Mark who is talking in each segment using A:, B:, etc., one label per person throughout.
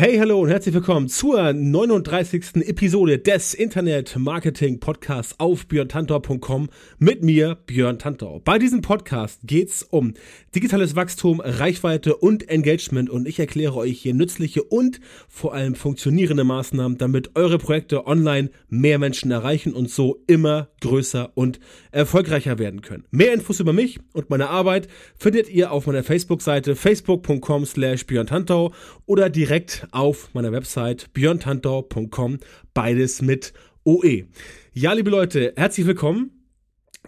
A: Hey, hallo und herzlich willkommen zur 39. Episode des Internet Marketing Podcasts auf björntantor.com mit mir, Björn Tantor. Bei diesem Podcast geht's um digitales Wachstum, Reichweite und Engagement und ich erkläre euch hier nützliche und vor allem funktionierende Maßnahmen, damit eure Projekte online mehr Menschen erreichen und so immer größer und erfolgreicher werden können. Mehr Infos über mich und meine Arbeit findet ihr auf meiner Facebook-Seite facebook.com slash Björn oder direkt auf meiner Website björntantau.com, beides mit OE. Ja, liebe Leute, herzlich willkommen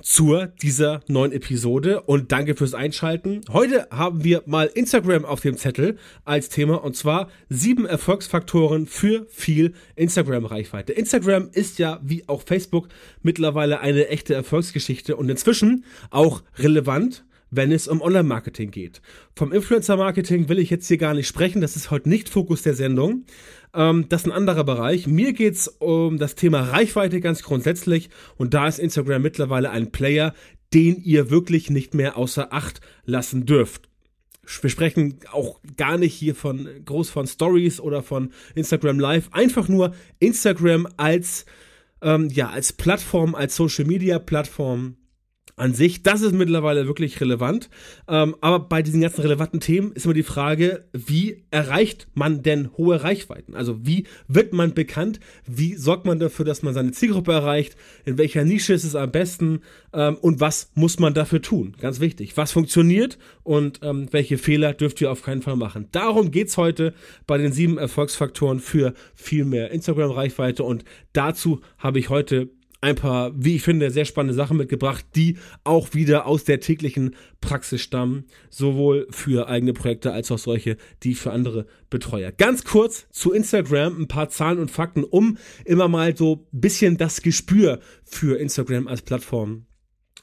A: zur dieser neuen Episode und danke fürs Einschalten. Heute haben wir mal Instagram auf dem Zettel als Thema und zwar sieben Erfolgsfaktoren für viel Instagram-Reichweite. Instagram ist ja wie auch Facebook mittlerweile eine echte Erfolgsgeschichte und inzwischen auch relevant wenn es um Online-Marketing geht. Vom Influencer-Marketing will ich jetzt hier gar nicht sprechen, das ist heute nicht Fokus der Sendung. Ähm, das ist ein anderer Bereich. Mir geht's um das Thema Reichweite ganz grundsätzlich und da ist Instagram mittlerweile ein Player, den ihr wirklich nicht mehr außer Acht lassen dürft. Wir sprechen auch gar nicht hier von groß von Stories oder von Instagram Live, einfach nur Instagram als ähm, ja als Plattform, als Social Media Plattform an sich, das ist mittlerweile wirklich relevant. Ähm, aber bei diesen ganzen relevanten Themen ist immer die Frage, wie erreicht man denn hohe Reichweiten? Also wie wird man bekannt? Wie sorgt man dafür, dass man seine Zielgruppe erreicht? In welcher Nische ist es am besten? Ähm, und was muss man dafür tun? Ganz wichtig. Was funktioniert und ähm, welche Fehler dürft ihr auf keinen Fall machen? Darum geht's heute bei den sieben Erfolgsfaktoren für viel mehr Instagram-Reichweite. Und dazu habe ich heute ein paar, wie ich finde, sehr spannende Sachen mitgebracht, die auch wieder aus der täglichen Praxis stammen, sowohl für eigene Projekte als auch solche, die für andere betreue. Ganz kurz zu Instagram ein paar Zahlen und Fakten, um immer mal so bisschen das Gespür für Instagram als Plattform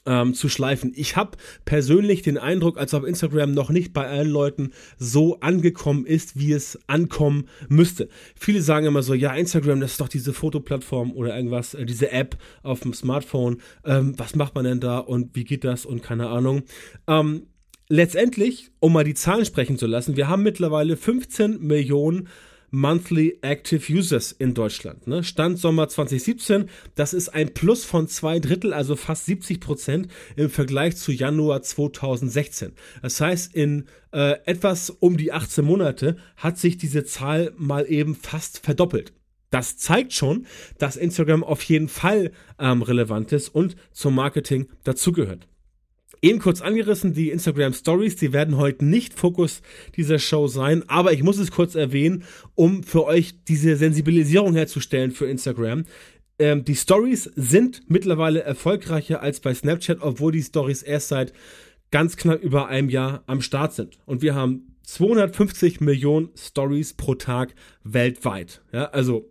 A: ähm, zu schleifen. Ich habe persönlich den Eindruck, als ob Instagram noch nicht bei allen Leuten so angekommen ist, wie es ankommen müsste. Viele sagen immer so, ja, Instagram, das ist doch diese Fotoplattform oder irgendwas, äh, diese App auf dem Smartphone. Ähm, was macht man denn da und wie geht das und keine Ahnung. Ähm, letztendlich, um mal die Zahlen sprechen zu lassen, wir haben mittlerweile 15 Millionen Monthly Active Users in Deutschland. Ne? Stand Sommer 2017, das ist ein Plus von zwei Drittel, also fast 70 Prozent im Vergleich zu Januar 2016. Das heißt, in äh, etwas um die 18 Monate hat sich diese Zahl mal eben fast verdoppelt. Das zeigt schon, dass Instagram auf jeden Fall ähm, relevant ist und zum Marketing dazugehört. Eben kurz angerissen, die Instagram Stories, die werden heute nicht Fokus dieser Show sein, aber ich muss es kurz erwähnen, um für euch diese Sensibilisierung herzustellen für Instagram. Ähm, die Stories sind mittlerweile erfolgreicher als bei Snapchat, obwohl die Stories erst seit ganz knapp über einem Jahr am Start sind. Und wir haben 250 Millionen Stories pro Tag weltweit. Ja, also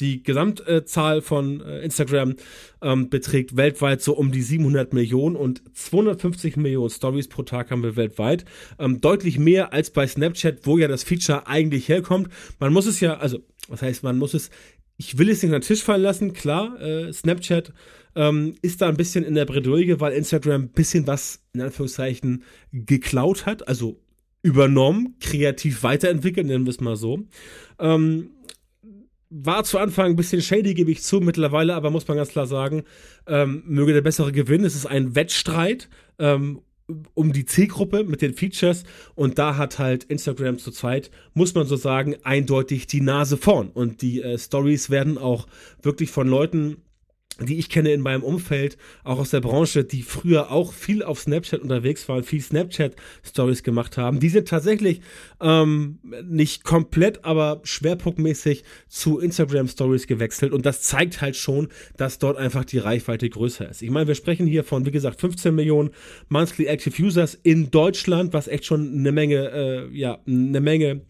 A: die Gesamtzahl von äh, Instagram ähm, beträgt weltweit so um die 700 Millionen und 250 Millionen Stories pro Tag haben wir weltweit. Ähm, deutlich mehr als bei Snapchat, wo ja das Feature eigentlich herkommt. Man muss es ja, also, was heißt, man muss es, ich will es nicht an den Tisch fallen lassen, klar, äh, Snapchat ähm, ist da ein bisschen in der Bredouille, weil Instagram ein bisschen was, in Anführungszeichen, geklaut hat, also übernommen, kreativ weiterentwickelt, nennen wir es mal so. Ähm, war zu Anfang ein bisschen shady, gebe ich zu, mittlerweile aber muss man ganz klar sagen, ähm, möge der bessere gewinnen. Es ist ein Wettstreit ähm, um die Zielgruppe mit den Features und da hat halt Instagram zurzeit, muss man so sagen, eindeutig die Nase vorn und die äh, Stories werden auch wirklich von Leuten die ich kenne in meinem Umfeld, auch aus der Branche, die früher auch viel auf Snapchat unterwegs waren, viel Snapchat-Stories gemacht haben, die sind tatsächlich ähm, nicht komplett, aber schwerpunktmäßig zu Instagram-Stories gewechselt und das zeigt halt schon, dass dort einfach die Reichweite größer ist. Ich meine, wir sprechen hier von, wie gesagt, 15 Millionen Monthly Active Users in Deutschland, was echt schon eine Menge, äh, ja, eine Menge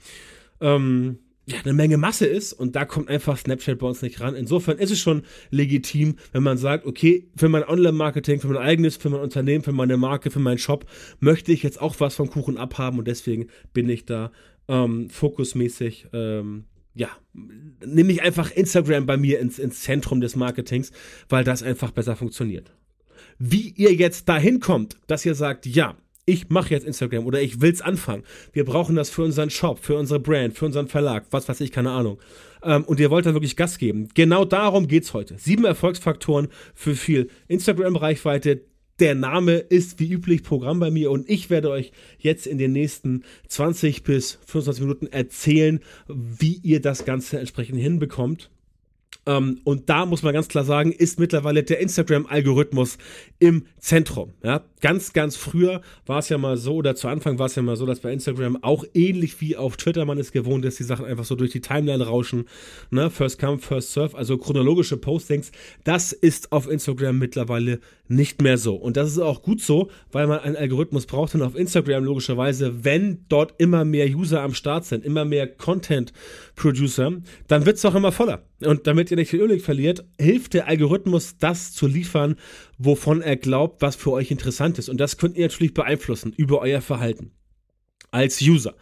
A: ähm, eine Menge Masse ist und da kommt einfach Snapchat bei uns nicht ran. Insofern ist es schon legitim, wenn man sagt, okay, für mein Online-Marketing, für mein eigenes, für mein Unternehmen, für meine Marke, für meinen Shop möchte ich jetzt auch was vom Kuchen abhaben und deswegen bin ich da ähm, fokusmäßig, ähm, ja, nehme ich einfach Instagram bei mir ins, ins Zentrum des Marketings, weil das einfach besser funktioniert. Wie ihr jetzt dahin kommt, dass ihr sagt, ja, ich mache jetzt Instagram oder ich will's anfangen. Wir brauchen das für unseren Shop, für unsere Brand, für unseren Verlag, was weiß ich, keine Ahnung. Ähm, und ihr wollt da wirklich Gas geben. Genau darum geht's heute. Sieben Erfolgsfaktoren für viel Instagram-Reichweite. Der Name ist wie üblich Programm bei mir und ich werde euch jetzt in den nächsten 20 bis 25 Minuten erzählen, wie ihr das Ganze entsprechend hinbekommt. Ähm, und da muss man ganz klar sagen, ist mittlerweile der Instagram-Algorithmus im Zentrum. Ja? Ganz, ganz früher war es ja mal so, oder zu Anfang war es ja mal so, dass bei Instagram auch ähnlich wie auf Twitter man es gewohnt ist, die Sachen einfach so durch die Timeline rauschen. Ne? First come, first serve, also chronologische Postings. Das ist auf Instagram mittlerweile nicht mehr so. Und das ist auch gut so, weil man einen Algorithmus braucht und auf Instagram logischerweise, wenn dort immer mehr User am Start sind, immer mehr Content-Producer, dann wird es auch immer voller. Und damit ihr nicht viel Ölig verliert, hilft der Algorithmus, das zu liefern, wovon er glaubt, was für euch interessant ist. Und das könnt ihr natürlich beeinflussen über euer Verhalten als User.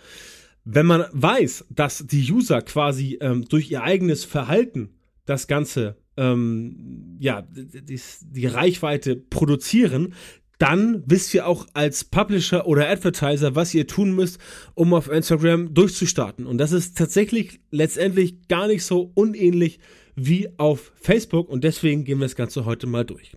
A: Wenn man weiß, dass die User quasi ähm, durch ihr eigenes Verhalten das Ganze, ähm, ja, die, die Reichweite produzieren, dann wisst ihr auch als Publisher oder Advertiser, was ihr tun müsst, um auf Instagram durchzustarten. Und das ist tatsächlich letztendlich gar nicht so unähnlich wie auf Facebook und deswegen gehen wir das Ganze heute mal durch.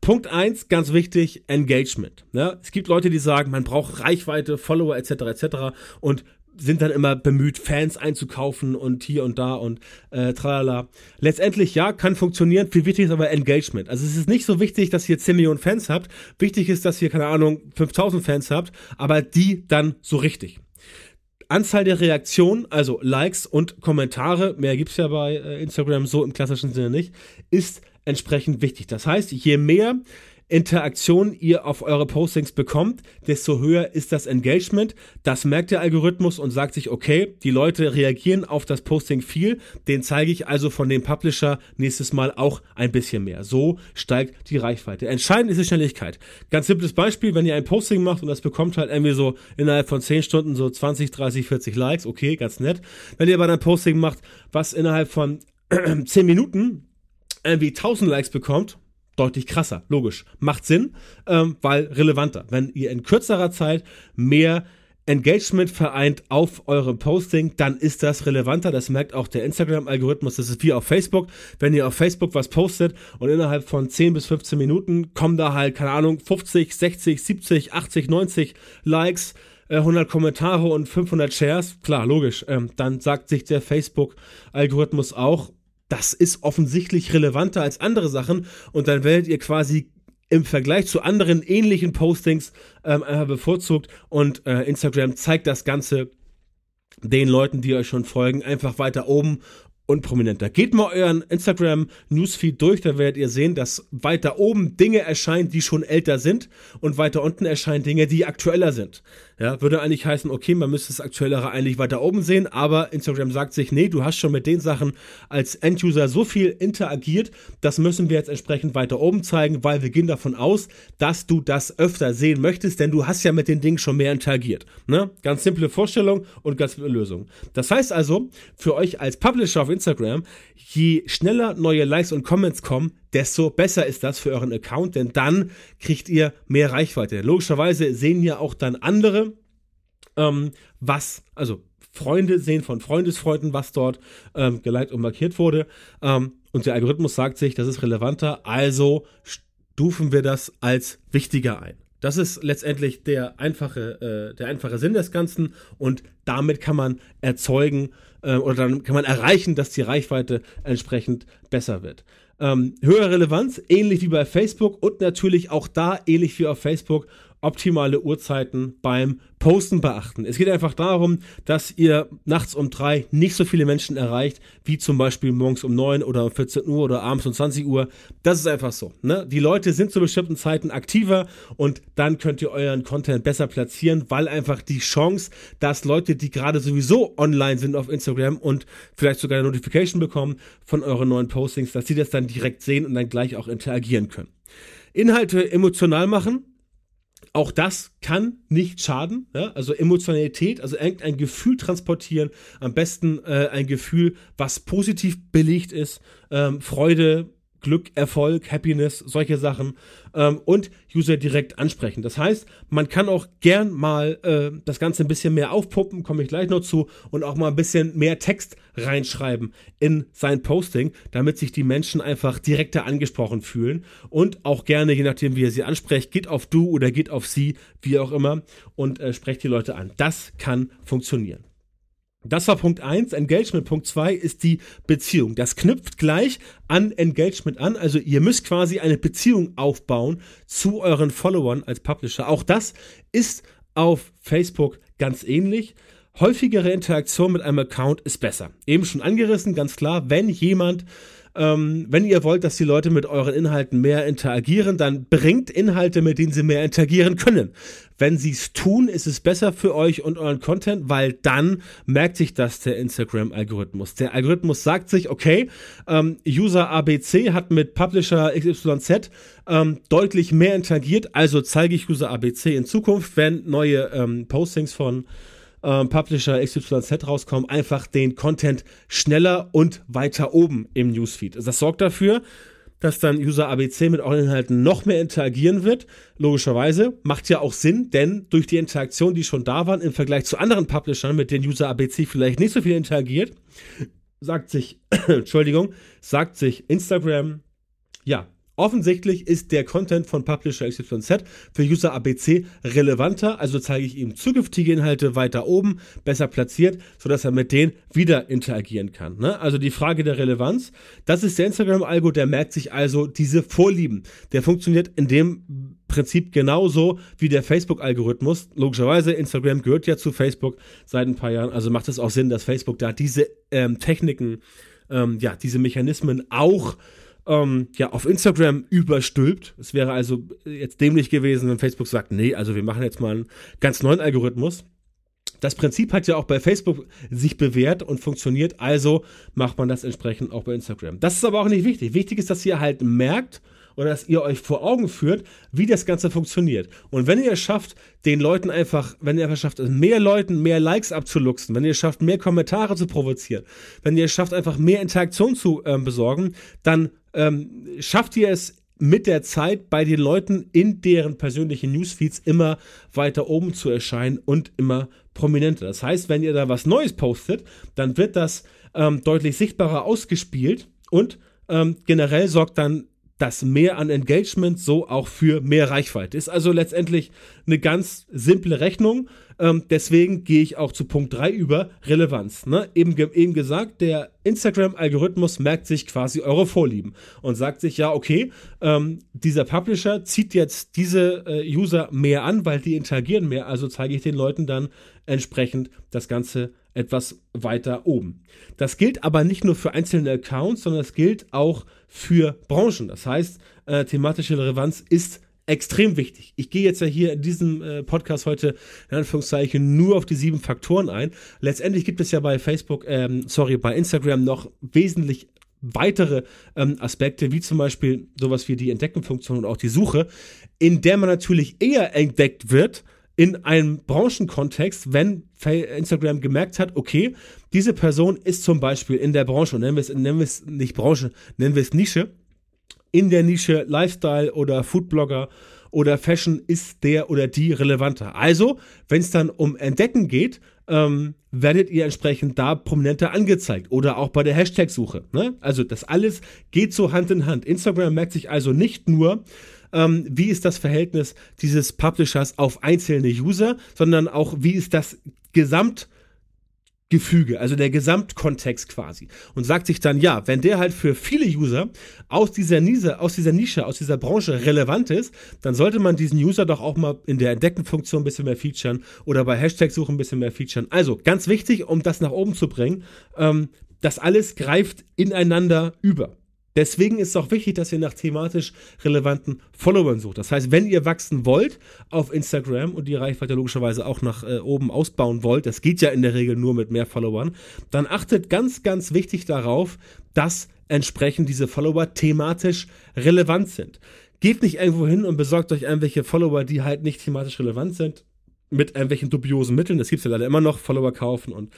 A: Punkt eins, ganz wichtig, Engagement. Ja, es gibt Leute, die sagen, man braucht Reichweite, Follower etc. etc. und sind dann immer bemüht, Fans einzukaufen und hier und da und äh, tralala. Letztendlich, ja, kann funktionieren. Viel wichtig ist aber Engagement. Also es ist nicht so wichtig, dass ihr 10 Millionen Fans habt. Wichtig ist, dass ihr, keine Ahnung, 5000 Fans habt, aber die dann so richtig. Anzahl der Reaktionen, also Likes und Kommentare, mehr gibt's ja bei äh, Instagram so im klassischen Sinne nicht, ist entsprechend wichtig. Das heißt, je mehr Interaktion ihr auf eure Postings bekommt, desto höher ist das Engagement. Das merkt der Algorithmus und sagt sich, okay, die Leute reagieren auf das Posting viel, den zeige ich also von dem Publisher nächstes Mal auch ein bisschen mehr. So steigt die Reichweite. Entscheidend ist die Schnelligkeit. Ganz simples Beispiel, wenn ihr ein Posting macht und das bekommt halt irgendwie so innerhalb von 10 Stunden so 20, 30, 40 Likes, okay, ganz nett. Wenn ihr aber ein Posting macht, was innerhalb von 10 Minuten irgendwie 1000 Likes bekommt, deutlich krasser, logisch. Macht Sinn, ähm, weil relevanter. Wenn ihr in kürzerer Zeit mehr Engagement vereint auf eurem Posting, dann ist das relevanter. Das merkt auch der Instagram-Algorithmus. Das ist wie auf Facebook. Wenn ihr auf Facebook was postet und innerhalb von 10 bis 15 Minuten kommen da halt, keine Ahnung, 50, 60, 70, 80, 90 Likes, 100 äh, Kommentare und 500 Shares, klar, logisch, ähm, dann sagt sich der Facebook-Algorithmus auch, das ist offensichtlich relevanter als andere Sachen. Und dann werdet ihr quasi im Vergleich zu anderen ähnlichen Postings ähm, bevorzugt. Und äh, Instagram zeigt das Ganze den Leuten, die euch schon folgen, einfach weiter oben und prominenter. Geht mal euren Instagram Newsfeed durch, da werdet ihr sehen, dass weiter oben Dinge erscheinen, die schon älter sind und weiter unten erscheinen Dinge, die aktueller sind. Ja, würde eigentlich heißen, okay, man müsste das Aktuellere eigentlich weiter oben sehen, aber Instagram sagt sich, nee, du hast schon mit den Sachen als Enduser so viel interagiert, das müssen wir jetzt entsprechend weiter oben zeigen, weil wir gehen davon aus, dass du das öfter sehen möchtest, denn du hast ja mit den Dingen schon mehr interagiert. Ne? Ganz simple Vorstellung und ganz simple Lösung. Das heißt also, für euch als Publisher auf Instagram, je schneller neue Likes und Comments kommen, desto besser ist das für euren Account, denn dann kriegt ihr mehr Reichweite. Logischerweise sehen ja auch dann andere, ähm, was, also Freunde sehen von Freundesfreunden, was dort ähm, geliked und markiert wurde. Ähm, und der Algorithmus sagt sich, das ist relevanter, also stufen wir das als wichtiger ein. Das ist letztendlich der einfache, äh, der einfache Sinn des Ganzen und damit kann man erzeugen äh, oder dann kann man erreichen, dass die Reichweite entsprechend besser wird. Ähm, höhere Relevanz, ähnlich wie bei Facebook und natürlich auch da, ähnlich wie auf Facebook, optimale Uhrzeiten beim Posten beachten. Es geht einfach darum, dass ihr nachts um drei nicht so viele Menschen erreicht, wie zum Beispiel morgens um neun oder um 14 Uhr oder abends um 20 Uhr. Das ist einfach so. Ne? Die Leute sind zu bestimmten Zeiten aktiver und dann könnt ihr euren Content besser platzieren, weil einfach die Chance, dass Leute, die gerade sowieso online sind auf Instagram und vielleicht sogar eine Notification bekommen von euren neuen Postings, dass sie das dann direkt sehen und dann gleich auch interagieren können. Inhalte emotional machen, auch das kann nicht schaden. Ja? Also Emotionalität, also irgendein Gefühl transportieren. Am besten äh, ein Gefühl, was positiv belegt ist. Ähm, Freude, Glück, Erfolg, Happiness, solche Sachen ähm, und User direkt ansprechen. Das heißt, man kann auch gern mal äh, das Ganze ein bisschen mehr aufpuppen, komme ich gleich noch zu, und auch mal ein bisschen mehr Text reinschreiben in sein Posting, damit sich die Menschen einfach direkter angesprochen fühlen und auch gerne, je nachdem wie ihr sie ansprecht, geht auf du oder geht auf sie, wie auch immer, und äh, sprecht die Leute an. Das kann funktionieren. Das war Punkt eins. Engagement. Punkt zwei ist die Beziehung. Das knüpft gleich an Engagement an. Also ihr müsst quasi eine Beziehung aufbauen zu euren Followern als Publisher. Auch das ist auf Facebook ganz ähnlich. Häufigere Interaktion mit einem Account ist besser. Eben schon angerissen, ganz klar, wenn jemand ähm, wenn ihr wollt, dass die Leute mit euren Inhalten mehr interagieren, dann bringt Inhalte, mit denen sie mehr interagieren können. Wenn sie es tun, ist es besser für euch und euren Content, weil dann merkt sich das der Instagram-Algorithmus. Der Algorithmus sagt sich, okay, ähm, User ABC hat mit Publisher XYZ ähm, deutlich mehr interagiert, also zeige ich User ABC in Zukunft, wenn neue ähm, Postings von ähm, Publisher XYZ rauskommen, einfach den Content schneller und weiter oben im Newsfeed. Das sorgt dafür, dass dann User ABC mit euren Inhalten noch mehr interagieren wird. Logischerweise macht ja auch Sinn, denn durch die Interaktion, die schon da waren, im Vergleich zu anderen Publishern, mit denen User ABC vielleicht nicht so viel interagiert, sagt sich, Entschuldigung, sagt sich Instagram, ja, Offensichtlich ist der Content von Publisher XYZ für User ABC relevanter, also zeige ich ihm zukünftige Inhalte weiter oben, besser platziert, sodass er mit denen wieder interagieren kann. Ne? Also die Frage der Relevanz, das ist der Instagram-Algo, der merkt sich also diese Vorlieben. Der funktioniert in dem Prinzip genauso wie der Facebook-Algorithmus. Logischerweise, Instagram gehört ja zu Facebook seit ein paar Jahren, also macht es auch Sinn, dass Facebook da diese ähm, Techniken, ähm, ja, diese Mechanismen auch ähm, ja, auf Instagram überstülpt. Es wäre also jetzt dämlich gewesen, wenn Facebook sagt, nee, also wir machen jetzt mal einen ganz neuen Algorithmus. Das Prinzip hat ja auch bei Facebook sich bewährt und funktioniert, also macht man das entsprechend auch bei Instagram. Das ist aber auch nicht wichtig. Wichtig ist, dass ihr halt merkt, oder dass ihr euch vor Augen führt, wie das Ganze funktioniert. Und wenn ihr es schafft, den Leuten einfach, wenn ihr es schafft, mehr Leuten mehr Likes abzuluxen, wenn ihr es schafft, mehr Kommentare zu provozieren, wenn ihr es schafft, einfach mehr Interaktion zu ähm, besorgen, dann ähm, schafft ihr es mit der Zeit bei den Leuten in deren persönlichen Newsfeeds immer weiter oben zu erscheinen und immer prominenter. Das heißt, wenn ihr da was Neues postet, dann wird das ähm, deutlich sichtbarer ausgespielt und ähm, generell sorgt dann das mehr an Engagement so auch für mehr Reichweite. Ist also letztendlich eine ganz simple Rechnung. Ähm, deswegen gehe ich auch zu Punkt 3 über Relevanz. Ne? Eben, eben gesagt, der Instagram-Algorithmus merkt sich quasi eure Vorlieben und sagt sich, ja, okay, ähm, dieser Publisher zieht jetzt diese äh, User mehr an, weil die interagieren mehr, also zeige ich den Leuten dann entsprechend das Ganze etwas weiter oben. Das gilt aber nicht nur für einzelne Accounts, sondern es gilt auch für Branchen. Das heißt, äh, thematische Relevanz ist extrem wichtig. Ich gehe jetzt ja hier in diesem äh, Podcast heute in Anführungszeichen nur auf die sieben Faktoren ein. Letztendlich gibt es ja bei Facebook, ähm, sorry, bei Instagram noch wesentlich weitere ähm, Aspekte, wie zum Beispiel sowas wie die Entdeckenfunktion und auch die Suche, in der man natürlich eher entdeckt wird, in einem Branchenkontext, wenn Instagram gemerkt hat, okay, diese Person ist zum Beispiel in der Branche, nennen wir es, nennen wir es nicht Branche, nennen wir es Nische, in der Nische Lifestyle oder Foodblogger oder Fashion ist der oder die relevanter. Also, wenn es dann um Entdecken geht, ähm, werdet ihr entsprechend da prominenter angezeigt oder auch bei der Hashtag-Suche. Ne? Also das alles geht so Hand in Hand. Instagram merkt sich also nicht nur, ähm, wie ist das Verhältnis dieses Publishers auf einzelne User, sondern auch, wie ist das Gesamt Gefüge, also der Gesamtkontext quasi. Und sagt sich dann, ja, wenn der halt für viele User aus dieser Nische, aus dieser Nische, aus dieser Branche relevant ist, dann sollte man diesen User doch auch mal in der Entdeckenfunktion ein bisschen mehr featuren oder bei Hashtag-Suchen ein bisschen mehr featuren. Also ganz wichtig, um das nach oben zu bringen, ähm, das alles greift ineinander über. Deswegen ist es auch wichtig, dass ihr nach thematisch relevanten Followern sucht. Das heißt, wenn ihr wachsen wollt auf Instagram und die Reichweite logischerweise auch nach äh, oben ausbauen wollt, das geht ja in der Regel nur mit mehr Followern, dann achtet ganz, ganz wichtig darauf, dass entsprechend diese Follower thematisch relevant sind. Geht nicht irgendwo hin und besorgt euch irgendwelche Follower, die halt nicht thematisch relevant sind, mit irgendwelchen dubiosen Mitteln. Das gibt es ja leider immer noch, Follower kaufen und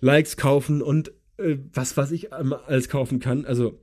A: Likes kaufen und äh, was, was ich alles kaufen kann. Also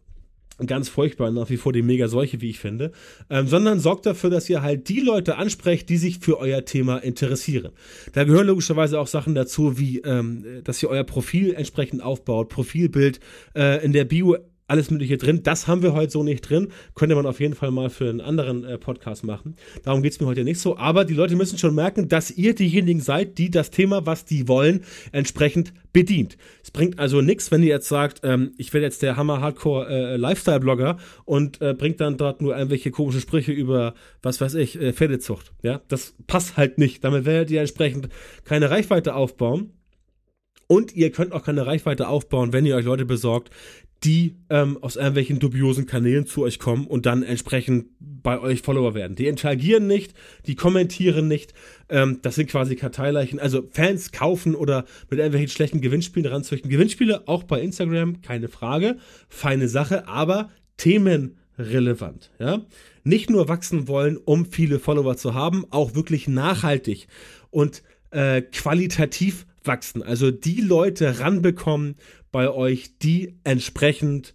A: ganz furchtbar, nach wie vor die Mega-Seuche, wie ich finde, ähm, sondern sorgt dafür, dass ihr halt die Leute ansprecht, die sich für euer Thema interessieren. Da gehören logischerweise auch Sachen dazu, wie, ähm, dass ihr euer Profil entsprechend aufbaut, Profilbild äh, in der Bio alles Mögliche drin. Das haben wir heute so nicht drin. Könnte man auf jeden Fall mal für einen anderen äh, Podcast machen. Darum geht es mir heute nicht so. Aber die Leute müssen schon merken, dass ihr diejenigen seid, die das Thema, was die wollen, entsprechend bedient. Es bringt also nichts, wenn ihr jetzt sagt, ähm, ich werde jetzt der Hammer-Hardcore äh, und äh, bringt dann dort nur irgendwelche komischen Sprüche über, was weiß ich, äh, Pferdezucht. Ja, das passt halt nicht. Damit werdet ihr entsprechend keine Reichweite aufbauen. Und ihr könnt auch keine Reichweite aufbauen, wenn ihr euch Leute besorgt, die ähm, aus irgendwelchen dubiosen Kanälen zu euch kommen und dann entsprechend bei euch Follower werden. Die interagieren nicht, die kommentieren nicht. Ähm, das sind quasi Karteileichen. Also Fans kaufen oder mit irgendwelchen schlechten Gewinnspielen ranzüchten. Gewinnspiele auch bei Instagram, keine Frage. Feine Sache, aber themenrelevant. Ja? Nicht nur wachsen wollen, um viele Follower zu haben, auch wirklich nachhaltig und äh, qualitativ wachsen. Also die Leute ranbekommen bei euch, die entsprechend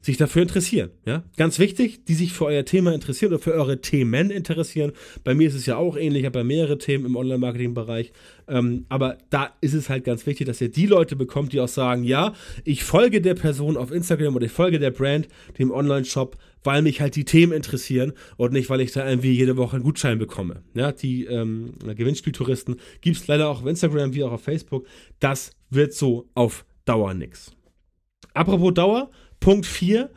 A: sich dafür interessieren. Ja, ganz wichtig, die sich für euer Thema interessieren oder für eure Themen interessieren. Bei mir ist es ja auch ähnlich, ich habe ja mehrere Themen im Online-Marketing-Bereich. Ähm, aber da ist es halt ganz wichtig, dass ihr die Leute bekommt, die auch sagen, ja, ich folge der Person auf Instagram oder ich folge der Brand, dem Online-Shop, weil mich halt die Themen interessieren und nicht, weil ich da irgendwie jede Woche einen Gutschein bekomme. Ja, die ähm, Gewinnspieltouristen gibt es leider auch auf Instagram wie auch auf Facebook. Das wird so auf Dauer nix. Apropos Dauer, Punkt 4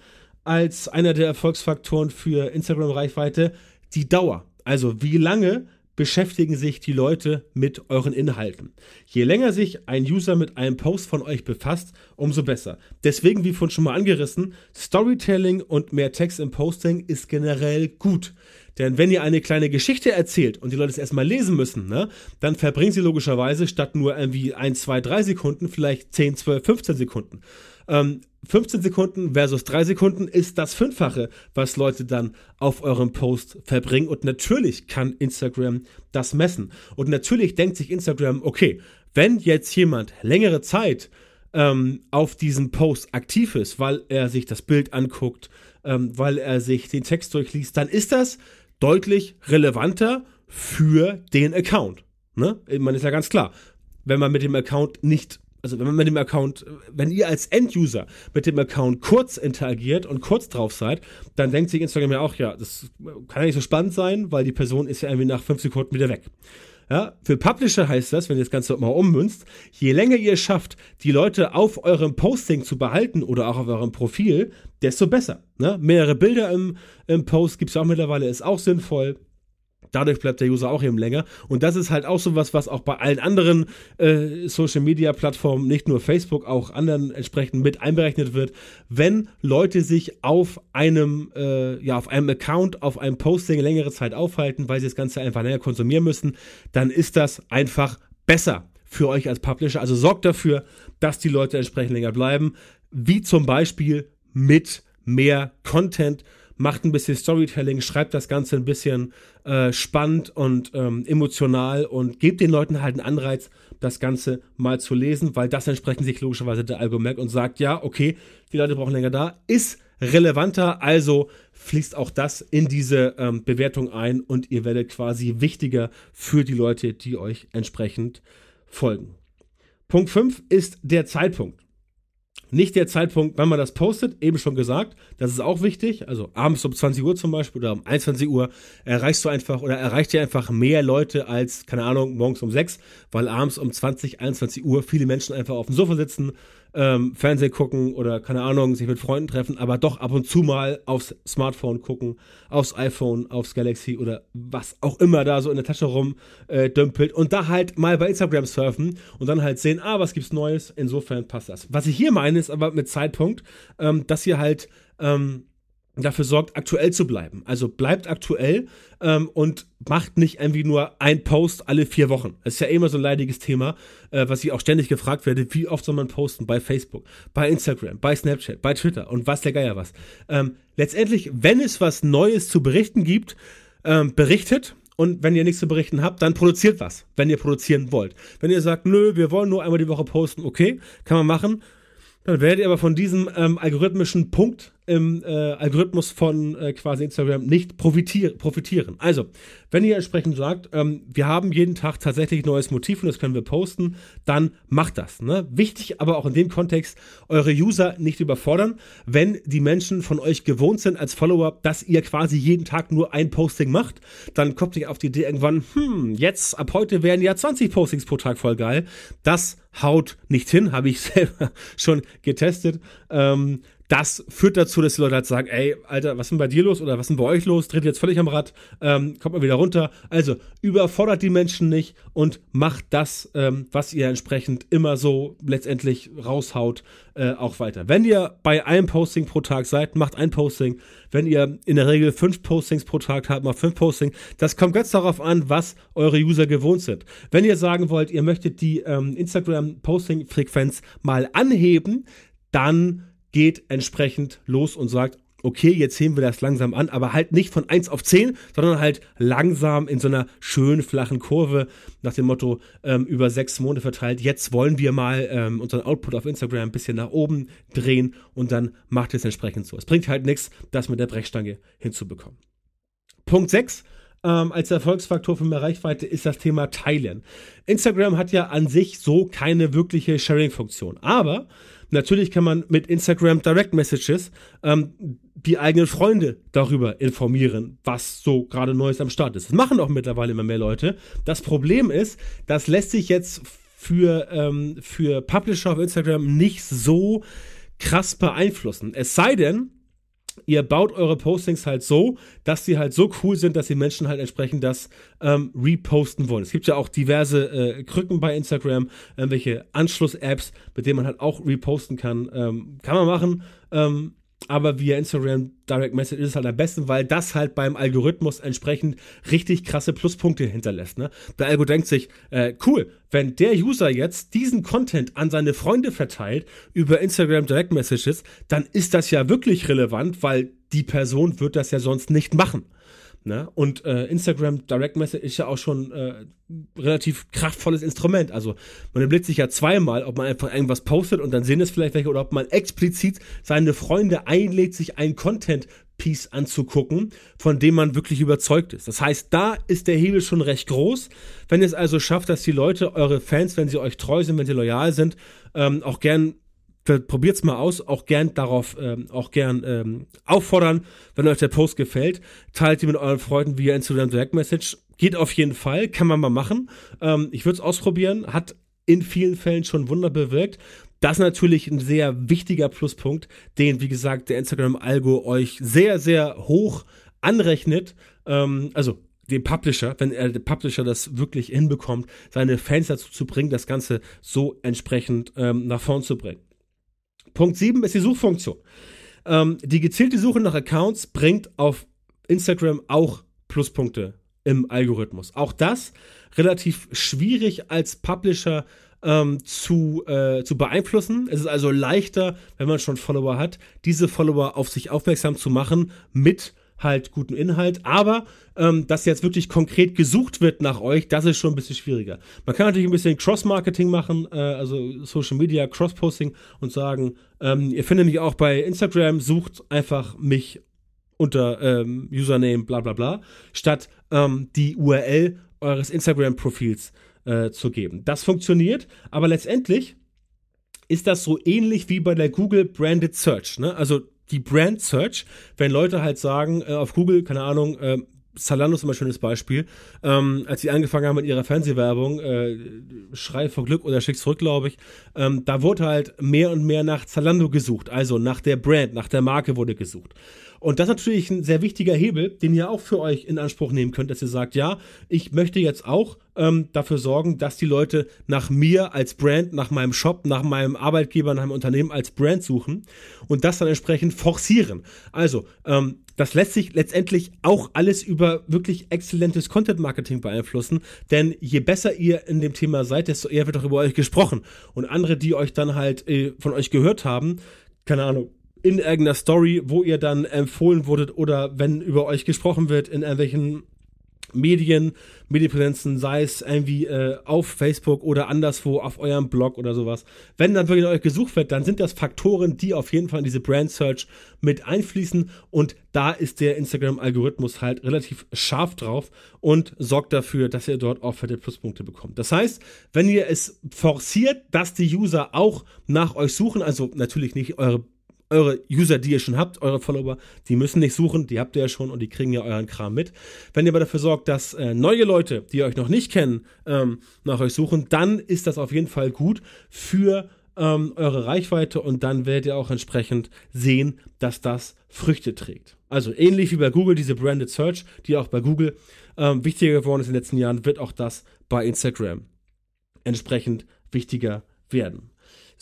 A: als einer der Erfolgsfaktoren für Instagram-Reichweite, die Dauer. Also wie lange beschäftigen sich die Leute mit euren Inhalten. Je länger sich ein User mit einem Post von euch befasst, umso besser. Deswegen, wie vorhin schon mal angerissen, Storytelling und mehr Text im Posting ist generell gut. Denn wenn ihr eine kleine Geschichte erzählt und die Leute es erstmal lesen müssen, ne, dann verbringen sie logischerweise statt nur irgendwie 1, 2, 3 Sekunden vielleicht 10, 12, 15 Sekunden. Ähm, 15 Sekunden versus 3 Sekunden ist das Fünffache, was Leute dann auf eurem Post verbringen. Und natürlich kann Instagram das messen. Und natürlich denkt sich Instagram, okay, wenn jetzt jemand längere Zeit ähm, auf diesem Post aktiv ist, weil er sich das Bild anguckt, ähm, weil er sich den Text durchliest, dann ist das deutlich relevanter für den Account. Ne? Meine, ist ja ganz klar. Wenn man mit dem Account nicht, also wenn man mit dem Account, wenn ihr als End-User mit dem Account kurz interagiert und kurz drauf seid, dann denkt sich Instagram ja auch, ja, das kann ja nicht so spannend sein, weil die Person ist ja irgendwie nach fünf Sekunden wieder weg. Ja, für Publisher heißt das, wenn ihr das Ganze mal ummünzt, je länger ihr schafft, die Leute auf eurem Posting zu behalten oder auch auf eurem Profil, desto besser. Ne? Mehrere Bilder im, im Post gibt es auch mittlerweile, ist auch sinnvoll. Dadurch bleibt der User auch eben länger. Und das ist halt auch so was, was auch bei allen anderen äh, Social Media Plattformen, nicht nur Facebook, auch anderen entsprechend mit einberechnet wird. Wenn Leute sich auf einem, äh, ja, auf einem Account, auf einem Posting längere Zeit aufhalten, weil sie das Ganze einfach länger konsumieren müssen, dann ist das einfach besser für euch als Publisher. Also sorgt dafür, dass die Leute entsprechend länger bleiben. Wie zum Beispiel mit mehr Content macht ein bisschen Storytelling, schreibt das Ganze ein bisschen äh, spannend und ähm, emotional und gebt den Leuten halt einen Anreiz, das Ganze mal zu lesen, weil das entsprechend sich logischerweise der Algo merkt und sagt, ja, okay, die Leute brauchen länger da, ist relevanter, also fließt auch das in diese ähm, Bewertung ein und ihr werdet quasi wichtiger für die Leute, die euch entsprechend folgen. Punkt 5 ist der Zeitpunkt. Nicht der Zeitpunkt, wann man das postet, eben schon gesagt, das ist auch wichtig. Also abends um 20 Uhr zum Beispiel oder um 21 Uhr erreichst du einfach oder erreicht ihr einfach mehr Leute als, keine Ahnung, morgens um 6, weil abends um 20, 21 Uhr viele Menschen einfach auf dem Sofa sitzen, ähm, Fernsehen gucken oder keine Ahnung, sich mit Freunden treffen, aber doch ab und zu mal aufs Smartphone gucken, aufs iPhone, aufs Galaxy oder was auch immer da so in der Tasche rum äh, und da halt mal bei Instagram surfen und dann halt sehen, ah, was gibt's Neues? Insofern passt das. Was ich hier meine, ist aber mit Zeitpunkt, ähm, dass ihr halt ähm, dafür sorgt, aktuell zu bleiben. Also bleibt aktuell ähm, und macht nicht irgendwie nur ein Post alle vier Wochen. Das ist ja immer so ein leidiges Thema, äh, was ich auch ständig gefragt werde, wie oft soll man posten bei Facebook, bei Instagram, bei Snapchat, bei Twitter und was der Geier was. Ähm, letztendlich, wenn es was Neues zu berichten gibt, ähm, berichtet, und wenn ihr nichts zu berichten habt, dann produziert was, wenn ihr produzieren wollt. Wenn ihr sagt, nö, wir wollen nur einmal die Woche posten, okay, kann man machen. Dann werdet ihr aber von diesem ähm, algorithmischen Punkt im äh, Algorithmus von äh, quasi Instagram nicht profitier profitieren. Also, wenn ihr entsprechend sagt, ähm, wir haben jeden Tag tatsächlich neues Motiv und das können wir posten, dann macht das. Ne? Wichtig aber auch in dem Kontext, eure User nicht überfordern, wenn die Menschen von euch gewohnt sind als Follower, dass ihr quasi jeden Tag nur ein Posting macht, dann kommt ihr auf die Idee irgendwann, hm, jetzt ab heute werden ja 20 Postings pro Tag voll geil. Das haut nicht hin, habe ich selber schon getestet. Ähm, das führt dazu, dass die Leute halt sagen, ey, Alter, was ist denn bei dir los oder was ist denn bei euch los? Dreht jetzt völlig am Rad, ähm, kommt mal wieder runter. Also überfordert die Menschen nicht und macht das, ähm, was ihr entsprechend immer so letztendlich raushaut, äh, auch weiter. Wenn ihr bei einem Posting pro Tag seid, macht ein Posting. Wenn ihr in der Regel fünf Postings pro Tag habt, macht fünf Postings. Das kommt ganz darauf an, was eure User gewohnt sind. Wenn ihr sagen wollt, ihr möchtet die ähm, Instagram-Posting-Frequenz mal anheben, dann geht entsprechend los und sagt, okay, jetzt heben wir das langsam an, aber halt nicht von 1 auf 10, sondern halt langsam in so einer schönen flachen Kurve nach dem Motto ähm, über sechs Monate verteilt. Jetzt wollen wir mal ähm, unseren Output auf Instagram ein bisschen nach oben drehen und dann macht es entsprechend so. Es bringt halt nichts, das mit der Brechstange hinzubekommen. Punkt 6. Ähm, als Erfolgsfaktor für mehr Reichweite ist das Thema Teilen. Instagram hat ja an sich so keine wirkliche Sharing-Funktion, aber Natürlich kann man mit Instagram Direct Messages ähm, die eigenen Freunde darüber informieren, was so gerade Neues am Start ist. Das machen auch mittlerweile immer mehr Leute. Das Problem ist, das lässt sich jetzt für, ähm, für Publisher auf Instagram nicht so krass beeinflussen. Es sei denn, ihr baut eure Postings halt so, dass sie halt so cool sind, dass die Menschen halt entsprechend das ähm, reposten wollen. Es gibt ja auch diverse äh, Krücken bei Instagram, irgendwelche Anschluss-Apps, mit denen man halt auch reposten kann. Ähm, kann man machen. Ähm, aber via Instagram Direct Message ist es halt am besten, weil das halt beim Algorithmus entsprechend richtig krasse Pluspunkte hinterlässt. Ne? Der Algo denkt sich, äh, cool, wenn der User jetzt diesen Content an seine Freunde verteilt über Instagram Direct Messages, dann ist das ja wirklich relevant, weil die Person wird das ja sonst nicht machen. Ne? Und äh, Instagram Direct Message ist ja auch schon äh, relativ kraftvolles Instrument. Also man überlegt sich ja zweimal, ob man einfach irgendwas postet und dann sehen es vielleicht welche oder ob man explizit seine Freunde einlädt, sich ein Content Piece anzugucken, von dem man wirklich überzeugt ist. Das heißt, da ist der Hebel schon recht groß. Wenn ihr es also schafft, dass die Leute, eure Fans, wenn sie euch treu sind, wenn sie loyal sind, ähm, auch gern probiert's mal aus, auch gern darauf, ähm, auch gern ähm, auffordern, wenn euch der Post gefällt, teilt die mit euren Freunden via Instagram Direct Message. Geht auf jeden Fall, kann man mal machen. Ähm, ich würde es ausprobieren, hat in vielen Fällen schon Wunder bewirkt. Das ist natürlich ein sehr wichtiger Pluspunkt, den, wie gesagt, der Instagram-Algo euch sehr, sehr hoch anrechnet. Ähm, also dem Publisher, wenn er der Publisher das wirklich hinbekommt, seine Fans dazu zu bringen, das Ganze so entsprechend ähm, nach vorn zu bringen. Punkt 7 ist die Suchfunktion. Ähm, die gezielte Suche nach Accounts bringt auf Instagram auch Pluspunkte im Algorithmus. Auch das relativ schwierig als Publisher ähm, zu, äh, zu beeinflussen. Es ist also leichter, wenn man schon Follower hat, diese Follower auf sich aufmerksam zu machen mit halt guten Inhalt, aber ähm, dass jetzt wirklich konkret gesucht wird nach euch, das ist schon ein bisschen schwieriger. Man kann natürlich ein bisschen Cross-Marketing machen, äh, also Social Media, Cross-Posting und sagen, ähm, ihr findet mich auch bei Instagram, sucht einfach mich unter ähm, Username bla bla bla, statt ähm, die URL eures Instagram-Profils äh, zu geben. Das funktioniert, aber letztendlich ist das so ähnlich wie bei der Google Branded Search. Ne? Also die Brand Search, wenn Leute halt sagen, äh, auf Google, keine Ahnung, äh, Zalando ist immer ein schönes Beispiel. Ähm, als sie angefangen haben mit ihrer Fernsehwerbung, äh, Schrei vor Glück oder Schick zurück, glaube ich, ähm, da wurde halt mehr und mehr nach Zalando gesucht. Also nach der Brand, nach der Marke wurde gesucht. Und das ist natürlich ein sehr wichtiger Hebel, den ihr auch für euch in Anspruch nehmen könnt, dass ihr sagt, ja, ich möchte jetzt auch ähm, dafür sorgen, dass die Leute nach mir als Brand, nach meinem Shop, nach meinem Arbeitgeber, nach meinem Unternehmen als Brand suchen und das dann entsprechend forcieren. Also, ähm, das lässt sich letztendlich auch alles über wirklich exzellentes Content Marketing beeinflussen, denn je besser ihr in dem Thema seid, desto eher wird auch über euch gesprochen. Und andere, die euch dann halt äh, von euch gehört haben, keine Ahnung, in irgendeiner Story, wo ihr dann empfohlen wurdet oder wenn über euch gesprochen wird in irgendwelchen Medien, Medienpräsenzen, sei es irgendwie äh, auf Facebook oder anderswo auf eurem Blog oder sowas. Wenn dann wirklich euch gesucht wird, dann sind das Faktoren, die auf jeden Fall in diese Brand Search mit einfließen und da ist der Instagram-Algorithmus halt relativ scharf drauf und sorgt dafür, dass ihr dort auch fette Pluspunkte bekommt. Das heißt, wenn ihr es forciert, dass die User auch nach euch suchen, also natürlich nicht eure eure User, die ihr schon habt, eure Follower, die müssen nicht suchen, die habt ihr ja schon und die kriegen ja euren Kram mit. Wenn ihr aber dafür sorgt, dass äh, neue Leute, die euch noch nicht kennen, ähm, nach euch suchen, dann ist das auf jeden Fall gut für ähm, eure Reichweite und dann werdet ihr auch entsprechend sehen, dass das Früchte trägt. Also ähnlich wie bei Google, diese Branded Search, die auch bei Google ähm, wichtiger geworden ist in den letzten Jahren, wird auch das bei Instagram entsprechend wichtiger werden.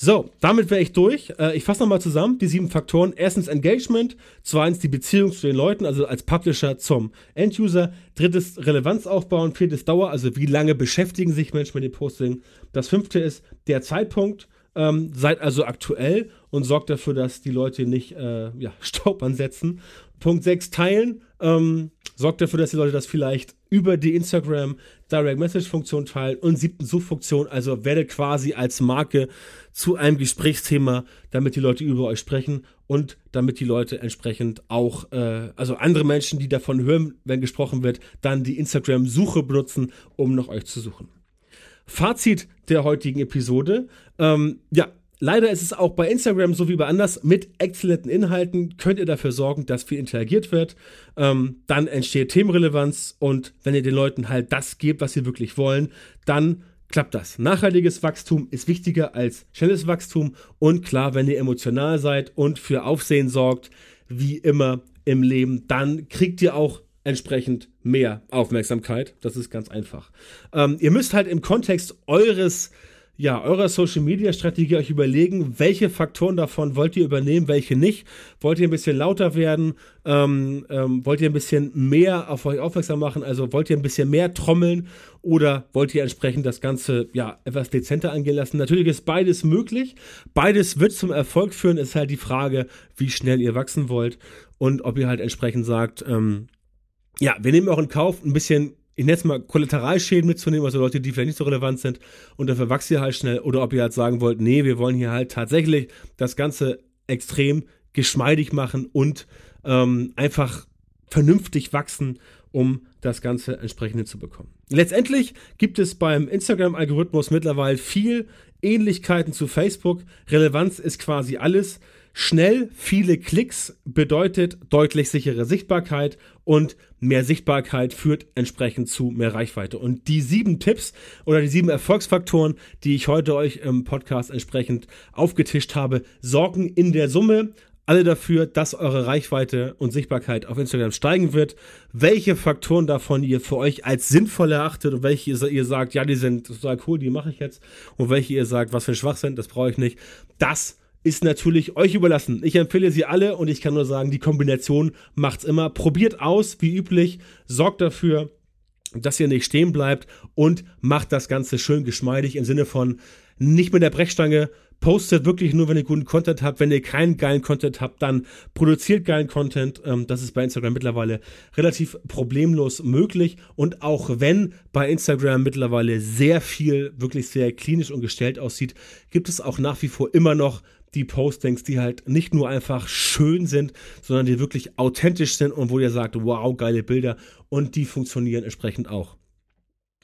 A: So, damit wäre ich durch. Äh, ich fasse nochmal zusammen die sieben Faktoren. Erstens Engagement, zweitens die Beziehung zu den Leuten, also als Publisher zum Enduser. Drittes Relevanz aufbauen, viertes Dauer, also wie lange beschäftigen sich Menschen mit dem Posting. Das fünfte ist der Zeitpunkt. Ähm, seid also aktuell und sorgt dafür, dass die Leute nicht äh, ja, Staub ansetzen. Punkt 6, teilen. Ähm, sorgt dafür, dass die Leute das vielleicht über die Instagram Direct Message Funktion teilen und siebten Suchfunktion, also werde quasi als Marke zu einem Gesprächsthema, damit die Leute über euch sprechen und damit die Leute entsprechend auch, äh, also andere Menschen, die davon hören, wenn gesprochen wird, dann die Instagram-Suche benutzen, um nach euch zu suchen. Fazit der heutigen Episode. Ähm, ja, Leider ist es auch bei Instagram so wie bei anders. Mit exzellenten Inhalten könnt ihr dafür sorgen, dass viel interagiert wird. Ähm, dann entsteht Themenrelevanz und wenn ihr den Leuten halt das gebt, was sie wirklich wollen, dann klappt das. Nachhaltiges Wachstum ist wichtiger als schnelles Wachstum und klar, wenn ihr emotional seid und für Aufsehen sorgt, wie immer im Leben, dann kriegt ihr auch entsprechend mehr Aufmerksamkeit. Das ist ganz einfach. Ähm, ihr müsst halt im Kontext eures ja, eurer Social Media Strategie euch überlegen, welche Faktoren davon wollt ihr übernehmen, welche nicht. Wollt ihr ein bisschen lauter werden? Ähm, ähm, wollt ihr ein bisschen mehr auf euch aufmerksam machen? Also wollt ihr ein bisschen mehr trommeln oder wollt ihr entsprechend das Ganze ja etwas dezenter angehen lassen? Natürlich ist beides möglich. Beides wird zum Erfolg führen. Ist halt die Frage, wie schnell ihr wachsen wollt und ob ihr halt entsprechend sagt, ähm, ja, wir nehmen auch in Kauf, ein bisschen ich nenne es mal Kollateralschäden mitzunehmen, also Leute, die vielleicht nicht so relevant sind und dafür wachst ihr halt schnell oder ob ihr halt sagen wollt, nee, wir wollen hier halt tatsächlich das Ganze extrem geschmeidig machen und ähm, einfach vernünftig wachsen, um das Ganze entsprechend zu bekommen. Letztendlich gibt es beim Instagram-Algorithmus mittlerweile viel Ähnlichkeiten zu Facebook. Relevanz ist quasi alles. Schnell viele Klicks bedeutet deutlich sichere Sichtbarkeit und mehr Sichtbarkeit führt entsprechend zu mehr Reichweite. Und die sieben Tipps oder die sieben Erfolgsfaktoren, die ich heute euch im Podcast entsprechend aufgetischt habe, sorgen in der Summe alle dafür, dass eure Reichweite und Sichtbarkeit auf Instagram steigen wird. Welche Faktoren davon ihr für euch als sinnvoll erachtet und welche ihr sagt, ja, die sind total cool, die mache ich jetzt. Und welche ihr sagt, was für ein Schwachsinn, das brauche ich nicht. Das ist natürlich euch überlassen. Ich empfehle sie alle und ich kann nur sagen, die Kombination macht's immer. Probiert aus, wie üblich, sorgt dafür, dass ihr nicht stehen bleibt und macht das Ganze schön geschmeidig im Sinne von nicht mit der Brechstange, postet wirklich nur, wenn ihr guten Content habt. Wenn ihr keinen geilen Content habt, dann produziert geilen Content. Ähm, das ist bei Instagram mittlerweile relativ problemlos möglich. Und auch wenn bei Instagram mittlerweile sehr viel wirklich sehr klinisch und gestellt aussieht, gibt es auch nach wie vor immer noch die Postings, die halt nicht nur einfach schön sind, sondern die wirklich authentisch sind und wo ihr sagt, wow, geile Bilder und die funktionieren entsprechend auch.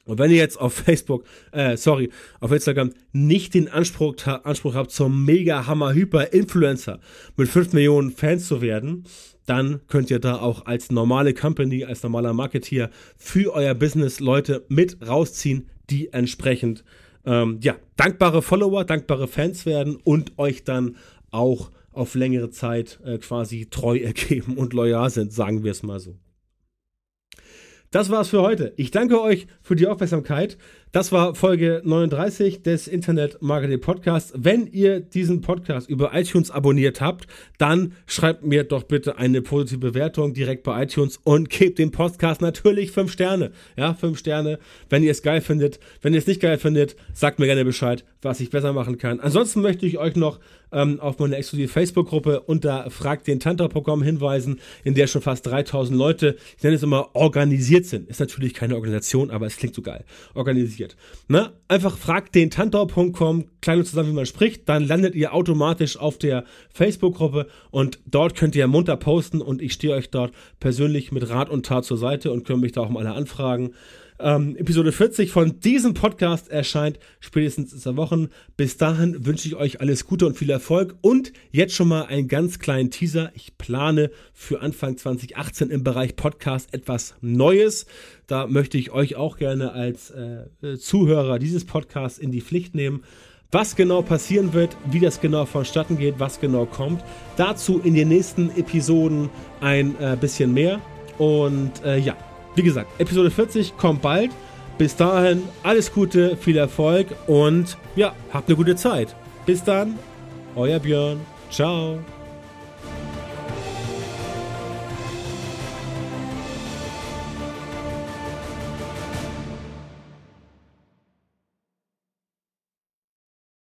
A: Und wenn ihr jetzt auf Facebook, äh, sorry, auf Instagram nicht den Anspruch, Anspruch habt, zum mega Hammer Hyper Influencer mit 5 Millionen Fans zu werden, dann könnt ihr da auch als normale Company, als normaler Marketeer für euer Business Leute mit rausziehen, die entsprechend ähm, ja, dankbare Follower, dankbare Fans werden und euch dann auch auf längere Zeit äh, quasi treu ergeben und loyal sind, sagen wir es mal so. Das war's für heute. Ich danke euch für die Aufmerksamkeit. Das war Folge 39 des Internet Marketing Podcasts. Wenn ihr diesen Podcast über iTunes abonniert habt, dann schreibt mir doch bitte eine positive Bewertung direkt bei iTunes und gebt dem Podcast natürlich fünf Sterne. Ja, fünf Sterne. Wenn ihr es geil findet. Wenn ihr es nicht geil findet, sagt mir gerne Bescheid, was ich besser machen kann. Ansonsten möchte ich euch noch ähm, auf meine exklusive Facebook-Gruppe unter Frag den Tantra-Programm hinweisen, in der schon fast 3000 Leute, ich nenne es immer organisiert sind. Ist natürlich keine Organisation, aber es klingt so geil. Organisiert. Ne? Einfach fragt den Tantor.com, klein und zusammen, wie man spricht, dann landet ihr automatisch auf der Facebook-Gruppe und dort könnt ihr munter posten und ich stehe euch dort persönlich mit Rat und Tat zur Seite und kümmere mich da auch um alle Anfragen. Ähm, Episode 40 von diesem Podcast erscheint spätestens in zwei Wochen. Bis dahin wünsche ich euch alles Gute und viel Erfolg und jetzt schon mal einen ganz kleinen Teaser. Ich plane für Anfang 2018 im Bereich Podcast etwas Neues. Da möchte ich euch auch gerne als äh, Zuhörer dieses Podcasts in die Pflicht nehmen. Was genau passieren wird, wie das genau vonstatten geht, was genau kommt, dazu in den nächsten Episoden ein äh, bisschen mehr. Und äh, ja, wie gesagt, Episode 40 kommt bald. Bis dahin alles Gute, viel Erfolg und ja, habt eine gute Zeit. Bis dann, euer Björn. Ciao.